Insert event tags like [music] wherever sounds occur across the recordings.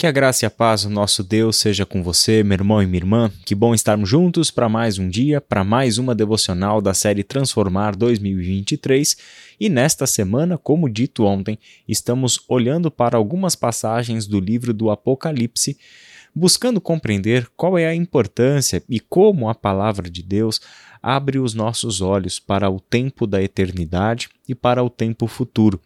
Que a graça e a paz do nosso Deus seja com você, meu irmão e minha irmã. Que bom estarmos juntos para mais um dia, para mais uma devocional da série Transformar 2023. E nesta semana, como dito ontem, estamos olhando para algumas passagens do livro do Apocalipse, buscando compreender qual é a importância e como a palavra de Deus abre os nossos olhos para o tempo da eternidade e para o tempo futuro.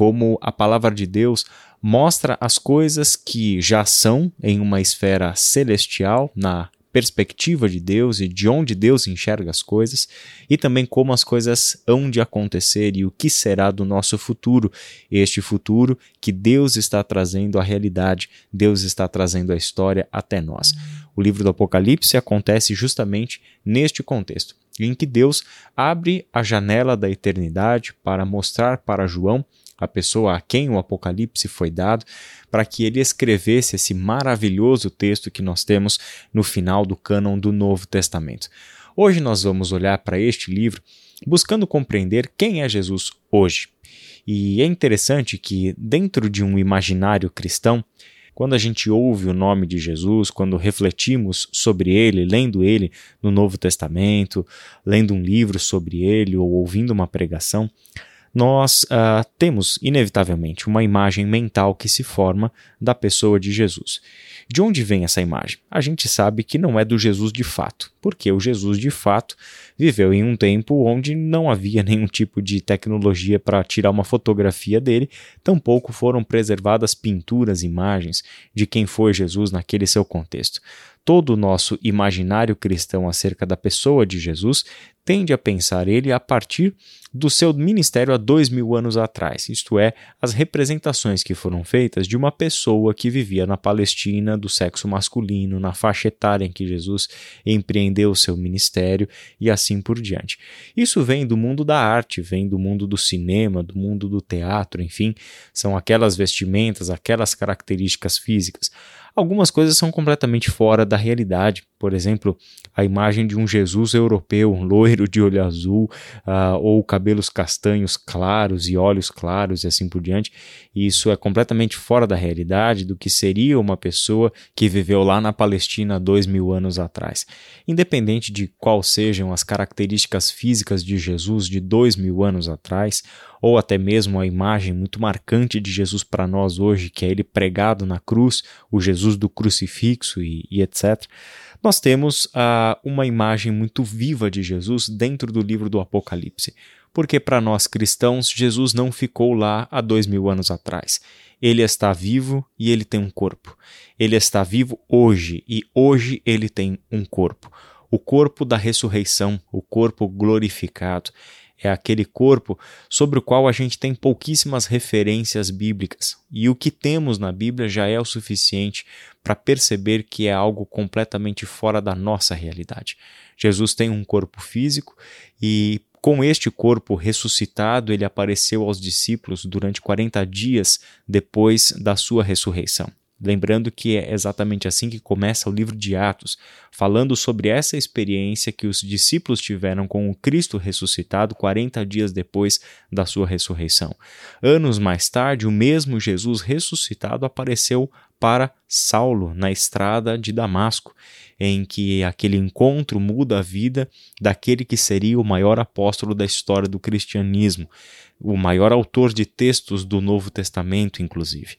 Como a palavra de Deus mostra as coisas que já são em uma esfera celestial, na perspectiva de Deus e de onde Deus enxerga as coisas, e também como as coisas hão de acontecer e o que será do nosso futuro, este futuro que Deus está trazendo à realidade, Deus está trazendo a história até nós. O livro do Apocalipse acontece justamente neste contexto, em que Deus abre a janela da eternidade para mostrar para João a pessoa a quem o Apocalipse foi dado, para que ele escrevesse esse maravilhoso texto que nós temos no final do cânon do Novo Testamento. Hoje nós vamos olhar para este livro buscando compreender quem é Jesus hoje. E é interessante que, dentro de um imaginário cristão, quando a gente ouve o nome de Jesus, quando refletimos sobre ele, lendo ele no Novo Testamento, lendo um livro sobre ele ou ouvindo uma pregação, nós uh, temos, inevitavelmente, uma imagem mental que se forma da pessoa de Jesus. De onde vem essa imagem? A gente sabe que não é do Jesus de fato, porque o Jesus de fato viveu em um tempo onde não havia [laughs] nenhum tipo de tecnologia para tirar uma fotografia dele, tampouco foram preservadas pinturas, imagens de quem foi Jesus naquele seu contexto. Todo o nosso imaginário cristão acerca da pessoa de Jesus tende a pensar ele a partir do seu ministério há dois mil anos atrás, isto é, as representações que foram feitas de uma pessoa que vivia na Palestina do sexo masculino, na faixa etária em que Jesus empreendeu o seu ministério e assim por diante. Isso vem do mundo da arte, vem do mundo do cinema, do mundo do teatro, enfim, são aquelas vestimentas, aquelas características físicas. Algumas coisas são completamente fora da realidade. Por exemplo, a imagem de um Jesus europeu, loiro de olho azul, uh, ou cabelos castanhos claros e olhos claros e assim por diante. Isso é completamente fora da realidade do que seria uma pessoa que viveu lá na Palestina dois mil anos atrás. Independente de quais sejam as características físicas de Jesus de dois mil anos atrás, ou até mesmo a imagem muito marcante de Jesus para nós hoje, que é ele pregado na cruz, o Jesus do crucifixo e, e etc., nós temos uh, uma imagem muito viva de Jesus dentro do livro do Apocalipse. Porque para nós cristãos, Jesus não ficou lá há dois mil anos atrás. Ele está vivo e ele tem um corpo. Ele está vivo hoje e hoje ele tem um corpo. O corpo da ressurreição, o corpo glorificado é aquele corpo sobre o qual a gente tem pouquíssimas referências bíblicas. E o que temos na Bíblia já é o suficiente para perceber que é algo completamente fora da nossa realidade. Jesus tem um corpo físico e com este corpo ressuscitado, ele apareceu aos discípulos durante 40 dias depois da sua ressurreição. Lembrando que é exatamente assim que começa o livro de Atos, falando sobre essa experiência que os discípulos tiveram com o Cristo ressuscitado 40 dias depois da sua ressurreição. Anos mais tarde, o mesmo Jesus ressuscitado apareceu para Saulo na estrada de Damasco, em que aquele encontro muda a vida daquele que seria o maior apóstolo da história do cristianismo, o maior autor de textos do Novo Testamento, inclusive.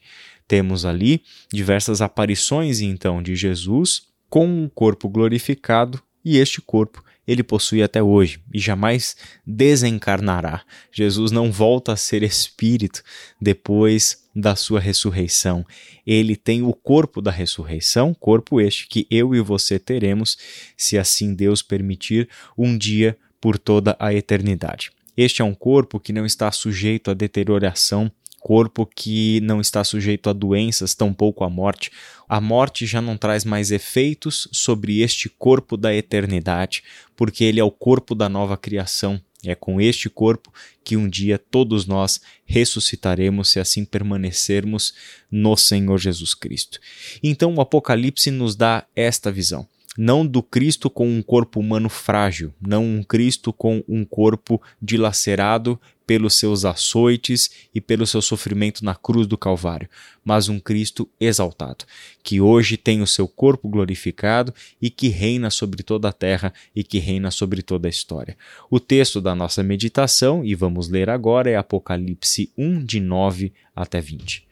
Temos ali diversas aparições então de Jesus com um corpo glorificado e este corpo ele possui até hoje e jamais desencarnará. Jesus não volta a ser espírito depois da sua ressurreição. Ele tem o corpo da ressurreição, corpo este que eu e você teremos, se assim Deus permitir, um dia por toda a eternidade. Este é um corpo que não está sujeito à deterioração corpo que não está sujeito a doenças, tampouco à morte. A morte já não traz mais efeitos sobre este corpo da eternidade, porque ele é o corpo da nova criação. É com este corpo que um dia todos nós ressuscitaremos se assim permanecermos no Senhor Jesus Cristo. Então o Apocalipse nos dá esta visão. Não do Cristo com um corpo humano frágil, não um Cristo com um corpo dilacerado pelos seus açoites e pelo seu sofrimento na cruz do Calvário, mas um Cristo exaltado, que hoje tem o seu corpo glorificado e que reina sobre toda a terra e que reina sobre toda a história. O texto da nossa meditação, e vamos ler agora, é Apocalipse 1, de 9 até 20.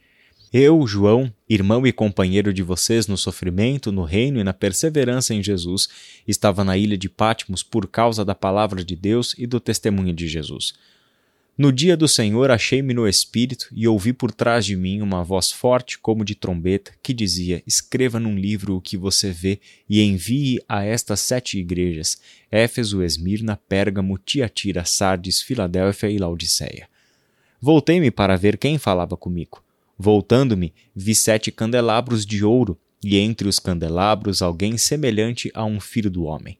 Eu, João, irmão e companheiro de vocês no sofrimento, no reino e na perseverança em Jesus, estava na ilha de Patmos por causa da palavra de Deus e do testemunho de Jesus. No dia do Senhor achei-me no Espírito e ouvi por trás de mim uma voz forte como de trombeta que dizia: Escreva num livro o que você vê e envie a estas sete igrejas: Éfeso, Esmirna, Pérgamo, Tiatira, Sardes, Filadélfia e Laodiceia. Voltei-me para ver quem falava comigo. Voltando-me, vi sete candelabros de ouro, e entre os candelabros alguém semelhante a um filho do homem,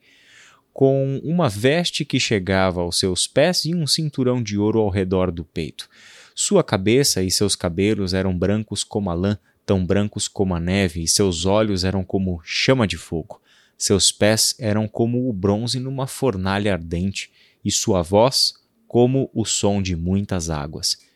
com uma veste que chegava aos seus pés e um cinturão de ouro ao redor do peito. Sua cabeça e seus cabelos eram brancos como a lã, tão brancos como a neve, e seus olhos eram como chama de fogo. Seus pés eram como o bronze numa fornalha ardente, e sua voz como o som de muitas águas.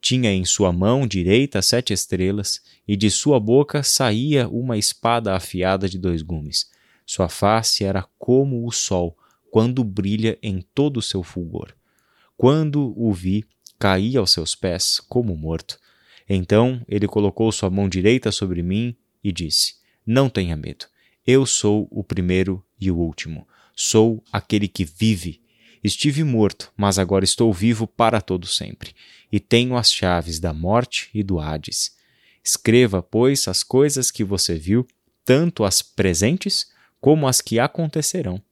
Tinha em sua mão direita sete estrelas, e de sua boca saía uma espada afiada de dois gumes. Sua face era como o sol, quando brilha em todo o seu fulgor. Quando o vi, caí aos seus pés, como morto. Então ele colocou sua mão direita sobre mim e disse: Não tenha medo. Eu sou o primeiro e o último. Sou aquele que vive. Estive morto, mas agora estou vivo para todo sempre e tenho as chaves da morte e do Hades. Escreva, pois, as coisas que você viu, tanto as presentes como as que acontecerão.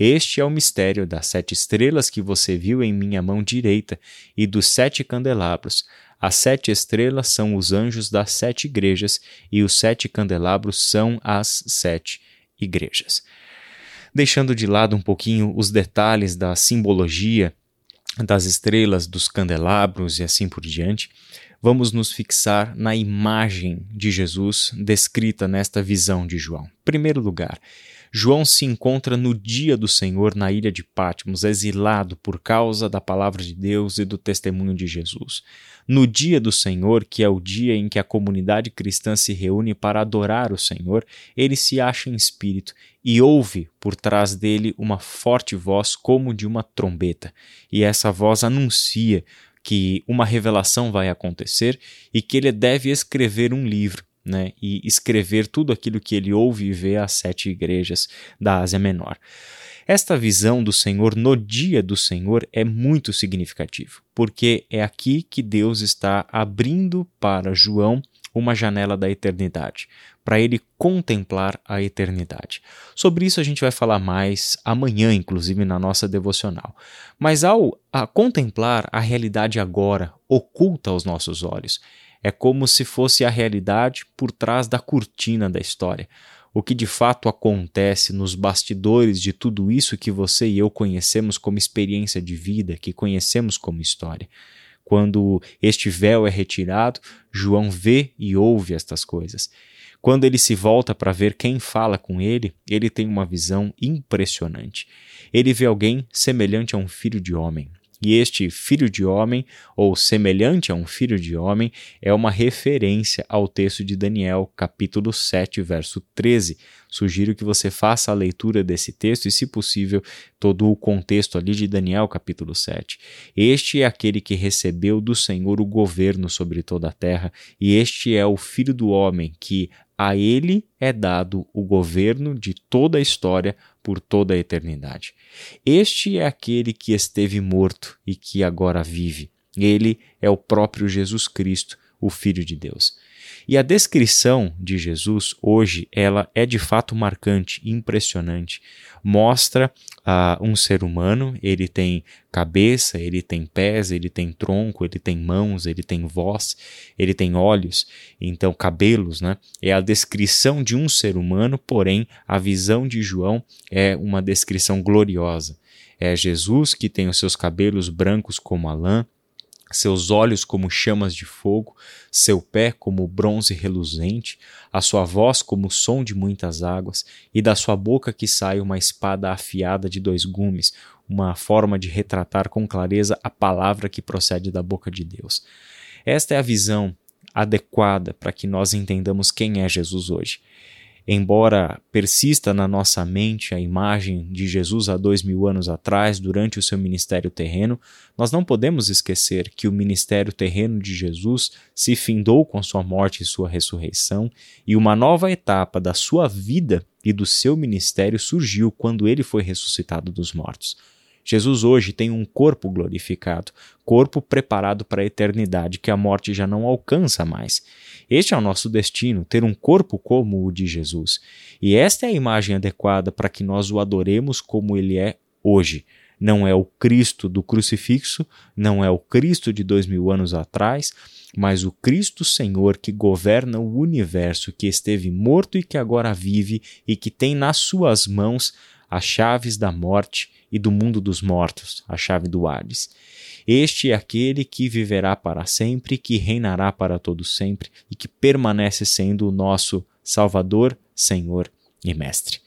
Este é o mistério das sete estrelas que você viu em minha mão direita e dos sete candelabros. As sete estrelas são os anjos das sete igrejas e os sete candelabros são as sete igrejas. Deixando de lado um pouquinho os detalhes da simbologia das estrelas, dos candelabros e assim por diante, vamos nos fixar na imagem de Jesus descrita nesta visão de João. Primeiro lugar, João se encontra no dia do Senhor na ilha de Patmos, exilado por causa da palavra de Deus e do testemunho de Jesus. No dia do Senhor, que é o dia em que a comunidade cristã se reúne para adorar o Senhor, ele se acha em espírito e ouve por trás dele uma forte voz como de uma trombeta. E essa voz anuncia que uma revelação vai acontecer e que ele deve escrever um livro né, e escrever tudo aquilo que ele ouve e vê às sete igrejas da Ásia Menor. Esta visão do Senhor no dia do Senhor é muito significativo, porque é aqui que Deus está abrindo para João uma janela da eternidade, para ele contemplar a eternidade. Sobre isso a gente vai falar mais amanhã, inclusive na nossa devocional. Mas ao contemplar a realidade agora, oculta aos nossos olhos, é como se fosse a realidade por trás da cortina da história. O que de fato acontece nos bastidores de tudo isso que você e eu conhecemos como experiência de vida, que conhecemos como história. Quando este véu é retirado, João vê e ouve estas coisas. Quando ele se volta para ver quem fala com ele, ele tem uma visão impressionante. Ele vê alguém semelhante a um filho de homem, e este filho de homem, ou semelhante a um filho de homem, é uma referência ao texto de Daniel, capítulo 7, verso 13. Sugiro que você faça a leitura desse texto e, se possível, todo o contexto ali de Daniel, capítulo 7. Este é aquele que recebeu do Senhor o governo sobre toda a terra, e este é o filho do homem que a ele é dado o governo de toda a história por toda a eternidade. Este é aquele que esteve morto e que agora vive. Ele é o próprio Jesus Cristo, o Filho de Deus. E a descrição de Jesus hoje, ela é de fato marcante, impressionante. Mostra uh, um ser humano, ele tem cabeça, ele tem pés, ele tem tronco, ele tem mãos, ele tem voz, ele tem olhos, então cabelos, né? É a descrição de um ser humano, porém a visão de João é uma descrição gloriosa. É Jesus que tem os seus cabelos brancos como a lã, seus olhos como chamas de fogo, seu pé como bronze reluzente, a sua voz como o som de muitas águas, e da sua boca que sai uma espada afiada de dois gumes, uma forma de retratar com clareza a palavra que procede da boca de Deus. Esta é a visão adequada para que nós entendamos quem é Jesus hoje. Embora persista na nossa mente a imagem de Jesus há dois mil anos atrás, durante o seu ministério terreno, nós não podemos esquecer que o ministério terreno de Jesus se findou com sua morte e sua ressurreição, e uma nova etapa da sua vida e do seu ministério surgiu quando ele foi ressuscitado dos mortos. Jesus hoje tem um corpo glorificado, corpo preparado para a eternidade que a morte já não alcança mais. Este é o nosso destino, ter um corpo como o de Jesus. E esta é a imagem adequada para que nós o adoremos como ele é hoje. Não é o Cristo do crucifixo, não é o Cristo de dois mil anos atrás, mas o Cristo Senhor que governa o universo, que esteve morto e que agora vive e que tem nas suas mãos as chaves da morte e do mundo dos mortos, a chave do Hades. Este é aquele que viverá para sempre, que reinará para todo sempre e que permanece sendo o nosso Salvador, Senhor e Mestre.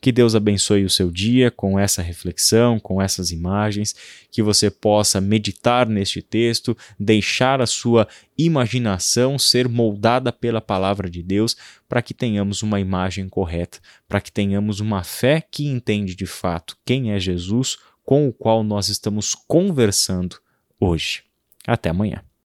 Que Deus abençoe o seu dia com essa reflexão, com essas imagens, que você possa meditar neste texto, deixar a sua imaginação ser moldada pela palavra de Deus, para que tenhamos uma imagem correta, para que tenhamos uma fé que entende de fato quem é Jesus, com o qual nós estamos conversando hoje. Até amanhã.